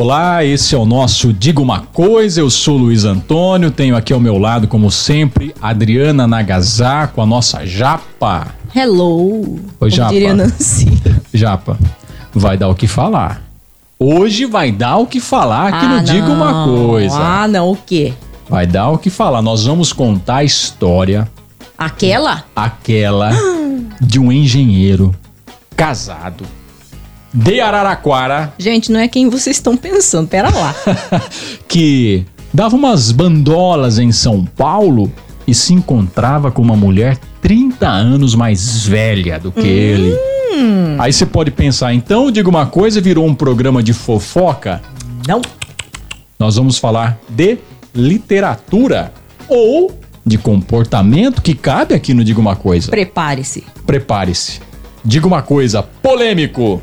Olá, esse é o nosso Diga uma Coisa. Eu sou Luiz Antônio, tenho aqui ao meu lado, como sempre, Adriana Nagasako, a nossa Japa. Hello. Oi, Japa. Japa, vai dar o que falar. Hoje vai dar o que falar aqui ah, no Diga uma Coisa. Ah, não, o quê? Vai dar o que falar. Nós vamos contar a história. Aquela? Aquela de um engenheiro casado de Araraquara. Gente, não é quem vocês estão pensando, pera lá. que dava umas bandolas em São Paulo e se encontrava com uma mulher 30 anos mais velha do que hum. ele. Aí você pode pensar, então, diga uma coisa, virou um programa de fofoca? Não. Nós vamos falar de literatura ou de comportamento que cabe aqui no Diga uma coisa. Prepare-se. Prepare-se. Diga uma coisa, polêmico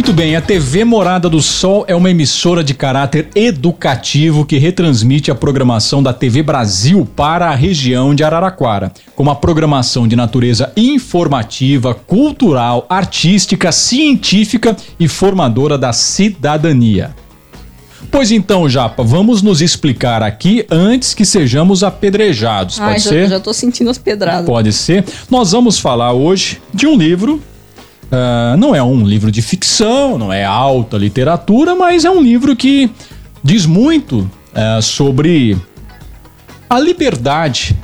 Muito bem, a TV Morada do Sol é uma emissora de caráter educativo que retransmite a programação da TV Brasil para a região de Araraquara, com uma programação de natureza informativa, cultural, artística, científica e formadora da cidadania. Pois então, Japa, vamos nos explicar aqui antes que sejamos apedrejados, pode já, ser? Já tô sentindo as pedradas. Pode ser. Nós vamos falar hoje de um livro Uh, não é um livro de ficção, não é alta literatura, mas é um livro que diz muito uh, sobre a liberdade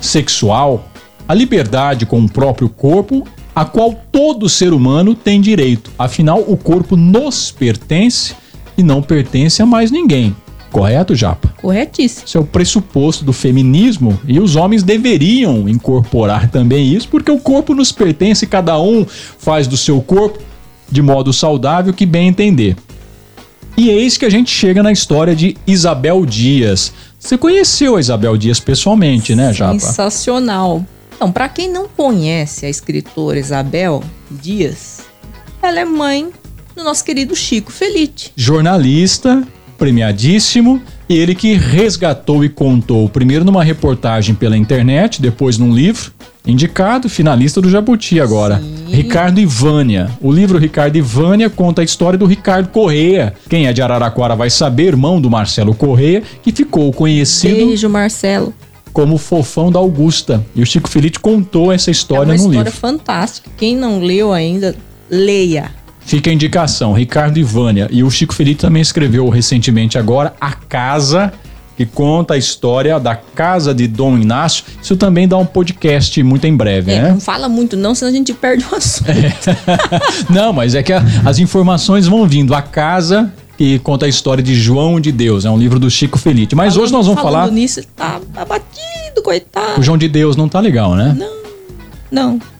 sexual, a liberdade com o próprio corpo, a qual todo ser humano tem direito. Afinal, o corpo nos pertence e não pertence a mais ninguém. Correto, Japa? Corretíssimo. Isso é o pressuposto do feminismo e os homens deveriam incorporar também isso, porque o corpo nos pertence, cada um faz do seu corpo de modo saudável que bem entender. E eis que a gente chega na história de Isabel Dias. Você conheceu a Isabel Dias pessoalmente, né, Japa? Sensacional. Então, para quem não conhece a escritora Isabel Dias, ela é mãe do nosso querido Chico Felite. Jornalista premiadíssimo, e ele que resgatou e contou, primeiro numa reportagem pela internet, depois num livro, indicado, finalista do Jabuti agora. Sim. Ricardo Ivânia. O livro Ricardo Ivânia conta a história do Ricardo Correia. Quem é de Araraquara vai saber, irmão do Marcelo Correia, que ficou conhecido. Beijo, Marcelo. Como fofão da Augusta. E o Chico Felipe contou essa história é no livro. Uma história fantástica. Quem não leu ainda, leia. Fica a indicação, Ricardo Ivânia. E o Chico Felipe também escreveu recentemente agora A Casa, que conta a história da casa de Dom Inácio. Isso também dá um podcast muito em breve, é, né? Não fala muito não, senão a gente perde o assunto. É. não, mas é que a, as informações vão vindo. A Casa que conta a história de João de Deus. É um livro do Chico Felipe. Mas falando, hoje nós vamos falar. nisso, tá abatido, coitado. O João de Deus não tá legal, né? Não, não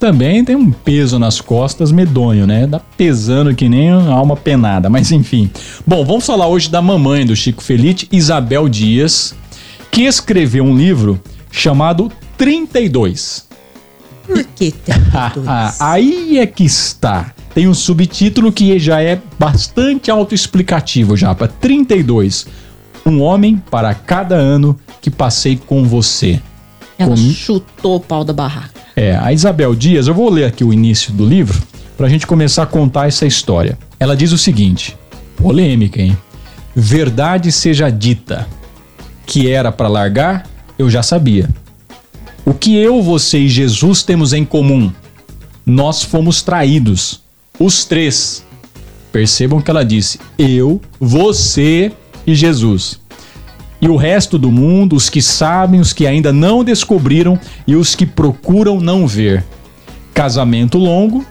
também tem um peso nas costas medonho, né? Dá pesando que nem uma alma penada, mas enfim. Bom, vamos falar hoje da mamãe do Chico Felite, Isabel Dias, que escreveu um livro chamado 32. Por que 32? Aí é que está. Tem um subtítulo que já é bastante autoexplicativo já, para 32. Um homem para cada ano que passei com você. Ela com... chutou o pau da barraca. É, a Isabel Dias, eu vou ler aqui o início do livro para a gente começar a contar essa história. Ela diz o seguinte: polêmica, hein? Verdade seja dita, que era para largar, eu já sabia. O que eu, você e Jesus temos em comum? Nós fomos traídos, os três. Percebam que ela disse: eu, você e Jesus e o resto do mundo, os que sabem, os que ainda não descobriram e os que procuram não ver. Casamento longo,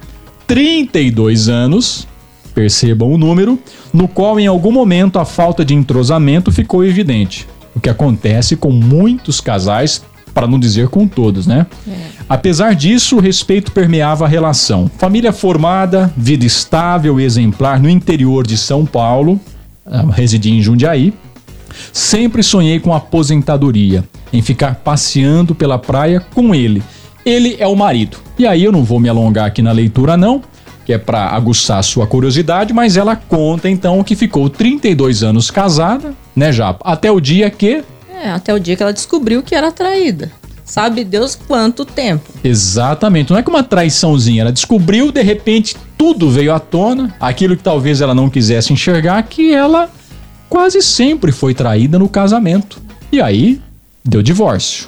32 anos, percebam o número, no qual em algum momento a falta de entrosamento ficou evidente. O que acontece com muitos casais, para não dizer com todos, né? É. Apesar disso, o respeito permeava a relação. Família formada, vida estável e exemplar no interior de São Paulo, ah, residia em Jundiaí, Sempre sonhei com aposentadoria, em ficar passeando pela praia com ele. Ele é o marido. E aí eu não vou me alongar aqui na leitura não, que é para aguçar a sua curiosidade, mas ela conta então que ficou 32 anos casada, né, Japa? Até o dia que É, até o dia que ela descobriu que era traída. Sabe Deus quanto tempo. Exatamente. Não é que uma traiçãozinha. Ela descobriu, de repente, tudo veio à tona. Aquilo que talvez ela não quisesse enxergar, que ela quase sempre foi traída no casamento. E aí, deu divórcio.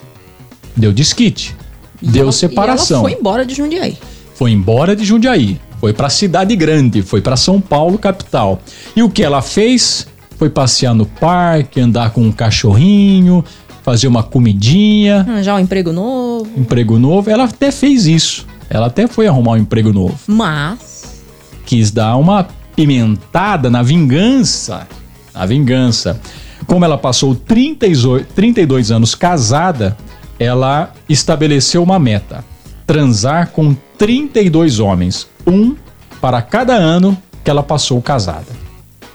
Deu desquite. E deu ela- separação. E ela foi embora de Jundiaí. Foi embora de Jundiaí. Foi pra cidade grande. Foi pra São Paulo, capital. E o que ela fez? Foi passear no parque, andar com um cachorrinho, fazer uma comidinha Arranjar um emprego novo. emprego novo. Ela até fez isso. Ela até foi arrumar um emprego novo. Mas. Quis dar uma pimentada na vingança. Na vingança. Como ela passou 38 32 anos casada, ela estabeleceu uma meta: transar com 32 homens, um para cada ano que ela passou casada.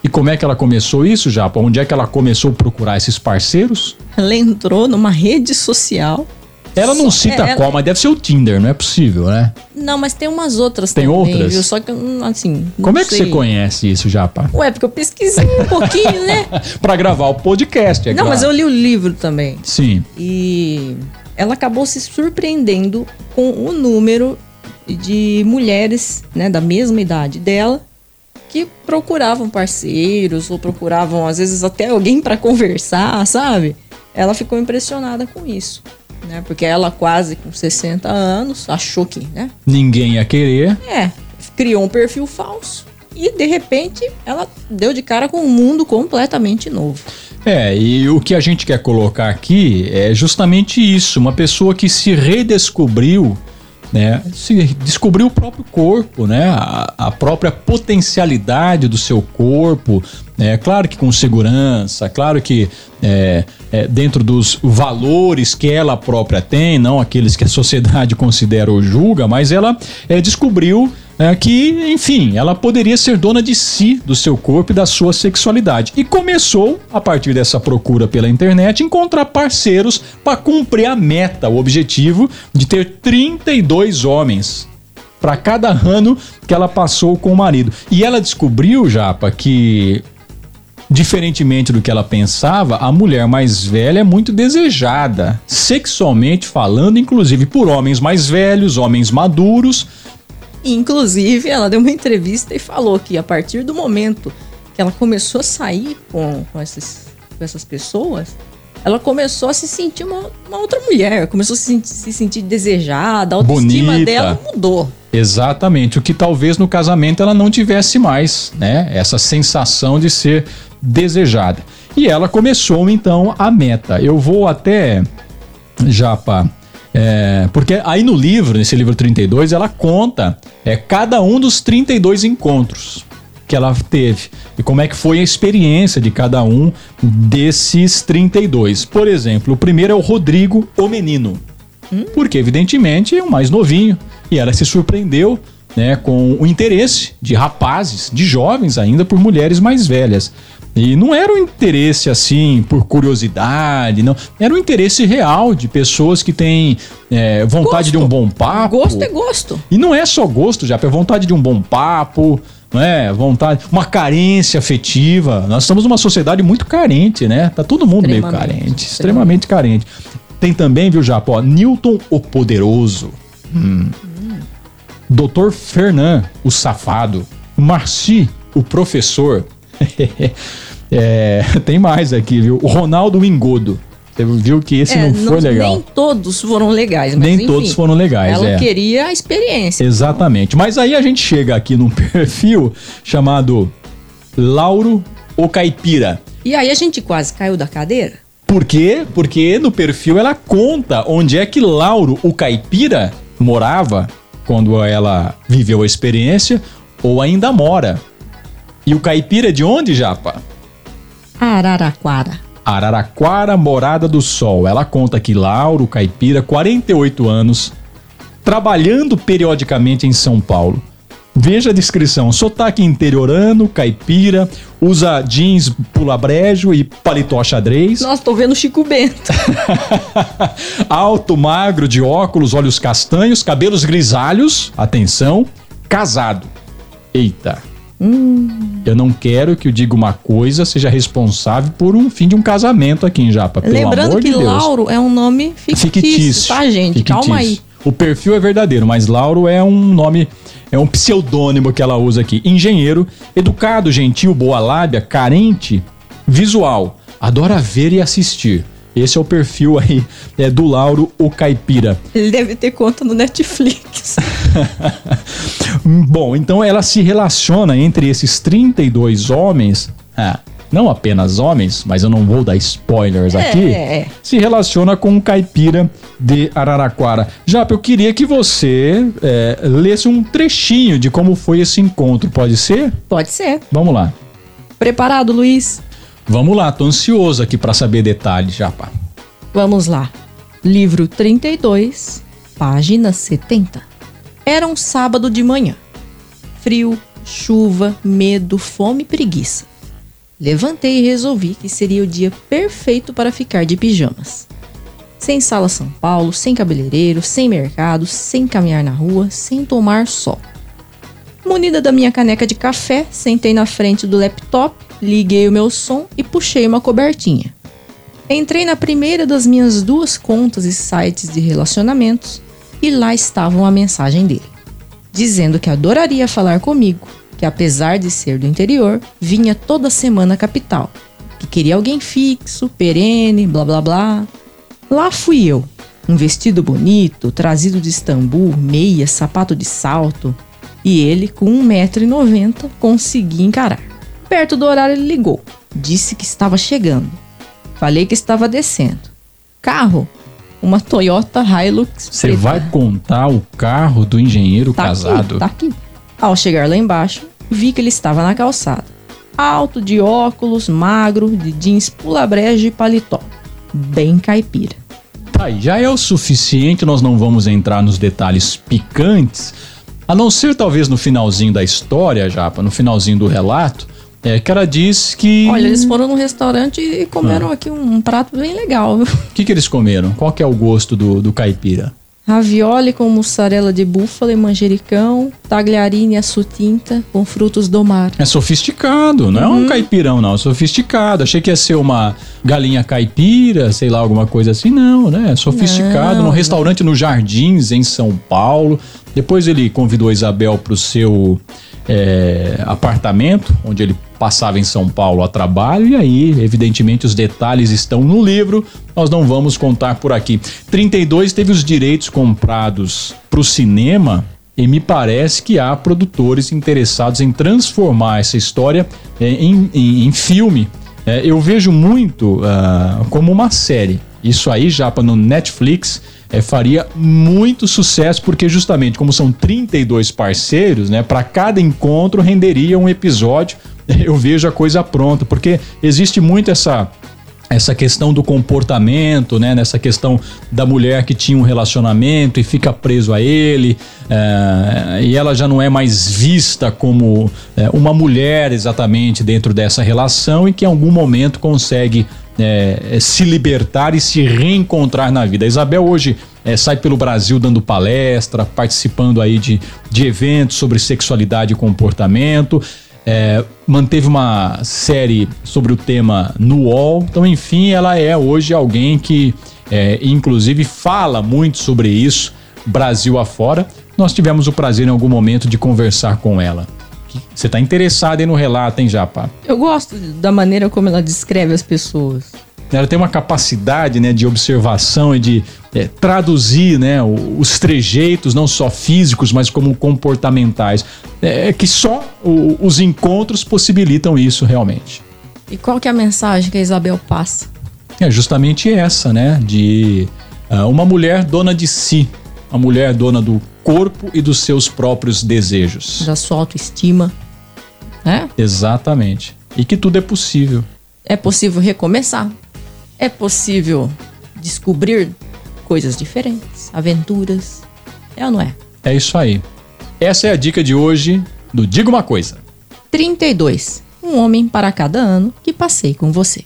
E como é que ela começou isso, Japa? Onde é que ela começou a procurar esses parceiros? Ela entrou numa rede social. Ela não Só- cita é, ela- qual, mas deve ser o Tinder, não é possível, né? Não, mas tem umas outras Tem também, outras? viu? Só que, assim. Como é que sei. você conhece isso, Japa? Ué, porque eu pesquisei um pouquinho, né? Pra gravar o podcast, é não, claro. mas eu li o livro também. Sim. E ela acabou se surpreendendo com o número de mulheres, né, da mesma idade dela, que procuravam parceiros ou procuravam às vezes até alguém para conversar, sabe? Ela ficou impressionada com isso, né? Porque ela quase com 60 anos achou que, né? Ninguém ia querer. É, criou um perfil falso e de repente ela deu de cara com um mundo completamente novo. É, e o que a gente quer colocar aqui é justamente isso. Uma pessoa que se redescobriu, né? Se descobriu o próprio corpo, né? A, a própria potencialidade do seu corpo. É claro que com segurança, claro que é, é, dentro dos valores que ela própria tem, não aqueles que a sociedade considera ou julga, mas ela é, descobriu é, que, enfim, ela poderia ser dona de si, do seu corpo e da sua sexualidade. E começou, a partir dessa procura pela internet, encontrar parceiros para cumprir a meta, o objetivo de ter 32 homens para cada ano que ela passou com o marido. E ela descobriu, Japa, que diferentemente do que ela pensava, a mulher mais velha é muito desejada, sexualmente falando, inclusive por homens mais velhos, homens maduros. Inclusive, ela deu uma entrevista e falou que a partir do momento que ela começou a sair com, com, esses, com essas pessoas, ela começou a se sentir uma, uma outra mulher, começou a se, sentir- se sentir desejada, a autoestima Bonita. dela mudou. Exatamente, o que talvez no casamento ela não tivesse mais, né? Essa sensação de ser desejada. E ela começou então a meta. Eu vou até Japa, é, porque aí no livro, nesse livro 32, ela conta é, cada um dos 32 encontros que ela teve e como é que foi a experiência de cada um desses 32. Por exemplo, o primeiro é o Rodrigo, o menino. Porque, evidentemente, é o mais novinho. E ela se surpreendeu né, com o interesse de rapazes, de jovens ainda, por mulheres mais velhas. E não era um interesse assim por curiosidade, não. Era um interesse real de pessoas que têm é, vontade Gosto. de um bom papo. Gosto é gosto. E não é só gosto, já, é vontade de um bom papo, não é? Vontade, uma carência afetiva. Nós estamos numa sociedade muito carente, né? Tá todo mundo meio carente, extremamente carente. Tem também, viu, Japa, ó, Newton o Poderoso. Hum. Doutor Fernand, o safado. Marci, o professor. É, tem mais aqui, viu? O Ronaldo Engodo. Você viu que esse É, não foi legal. Nem todos foram legais, mas Nem enfim, todos foram legais, Ela é. queria a experiência. Exatamente. Mas aí a gente chega aqui num perfil chamado Lauro o Caipira. E aí a gente quase caiu da cadeira. Por quê? Porque no perfil ela conta onde é que Lauro o Caipira morava quando ela viveu a experiência ou ainda mora. E o caipira é de onde, Japa? Araraquara. Araraquara, Morada do Sol. Ela conta que Lauro Caipira, 48 anos, trabalhando periodicamente em São Paulo. Veja a descrição: sotaque interiorano, caipira, usa jeans pula-brejo e paletó xadrez. Nossa, tô vendo Chico Bento. Alto, magro, de óculos, olhos castanhos, cabelos grisalhos, atenção, casado. Eita. Hum. Eu não quero que o Diga Uma Coisa seja responsável por um fim de um casamento aqui em Japa. Lembrando que de. Lauro é um nome fictício, fictício. tá, gente? fictício. Calma aí. O perfil é verdadeiro, mas Lauro é um nome, é um pseudônimo que ela usa aqui. Engenheiro, educado, gentil, boa lábia, carente, visual, adora ver e assistir. Esse é o perfil aí é, do Lauro, o caipira. Ele deve ter conta no Netflix. Bom, então ela se relaciona entre esses 32 homens. Ah, não apenas homens, mas eu não vou dar spoilers aqui. é. Se relaciona com um caipira de Araraquara. Japa, eu queria que você é, lesse um trechinho de como foi esse encontro, pode ser? Pode ser. Vamos lá. Preparado, Luiz? Vamos lá, tô ansioso aqui para saber detalhes, Japa. Vamos lá. Livro 32, página 70. Era um sábado de manhã. Frio, chuva, medo, fome e preguiça. Levantei e resolvi que seria o dia perfeito para ficar de pijamas. Sem sala São Paulo, sem cabeleireiro, sem mercado, sem caminhar na rua, sem tomar sol. Munida da minha caneca de café, sentei na frente do laptop, liguei o meu som e puxei uma cobertinha. Entrei na primeira das minhas duas contas e sites de relacionamentos e lá estava uma mensagem dele, dizendo que adoraria falar comigo, que apesar de ser do interior, vinha toda semana à capital, que queria alguém fixo, perene, blá blá blá. Lá fui eu, um vestido bonito, trazido de Istambul, meia, sapato de salto, e ele, com 1,90m, consegui encarar. Perto do horário, ele ligou, disse que estava chegando. Falei que estava descendo. Carro, uma Toyota Hilux. Você vai contar o carro do engenheiro Tá casado? Aqui, tá aqui. Ao chegar lá embaixo, vi que ele estava na calçada. Alto, de óculos, magro, de jeans pula-brejo e paletó. Bem caipira. Tá aí, já é o suficiente, nós não vamos entrar nos detalhes picantes, a não ser talvez no finalzinho da história, Japa, no finalzinho do relato, é que ela diz que... Olha, eles foram num restaurante e Ah. comeram aqui um, prato bem legal. O que, que eles comeram? Qual que é o gosto do, do caipira? Ravioli com mussarela de búfala e manjericão, tagliarine assutinta com frutos do mar. É sofisticado, não é um caipirão, não. É sofisticado. Achei que ia ser uma galinha caipira, sei lá, alguma coisa assim. Não, né? É Sofisticado. Não. Num restaurante nos Jardins, em São Paulo. Depois ele convidou a Isabel para o seu é, apartamento, onde ele passava em São Paulo a trabalho. E aí, evidentemente, os detalhes estão no livro. Nós não vamos contar por aqui. 32 teve os direitos comprados para o cinema e me parece que há produtores interessados em transformar essa história eh, em, em- em filme. Eh, eu vejo muito ah, como uma série. Isso aí, já no Netflix, eh, faria muito sucesso, porque justamente como são 32 parceiros, né, para cada encontro renderia um episódio. Eu vejo a coisa pronta, porque existe muito essa essa questão do comportamento, né? Nessa questão da mulher que tinha um relacionamento e fica preso a ele, eh, e ela já não é mais vista como eh, uma mulher exatamente dentro dessa relação e que em algum momento consegue eh, se libertar e se reencontrar na vida. A Isabel hoje eh, sai pelo Brasil dando palestra, participando aí de, de eventos sobre sexualidade e comportamento. É, manteve uma série sobre o tema no UOL. Então, enfim, ela é hoje alguém que, é, inclusive, fala muito sobre isso, Brasil afora. Nós tivemos o prazer em algum momento de conversar com ela. Você está interessado aí no relato, hein, Japa? Eu gosto da maneira como ela descreve as pessoas. Ela tem uma capacidade né, de observação e de é, traduzir né, os trejeitos, não só físicos, mas como comportamentais. É que só o- os encontros possibilitam isso realmente. E qual que é a mensagem que a Isabel passa? É justamente essa, né? De ah, uma mulher dona de si, uma mulher dona do corpo e dos seus próprios desejos. Da sua autoestima. Né? Exatamente. E que tudo é possível. É possível recomeçar. É possível descobrir coisas diferentes, aventuras. É ou não é? É isso aí. Essa é a dica de hoje do Diga uma Coisa. 32. Um homem para cada ano que passei com você.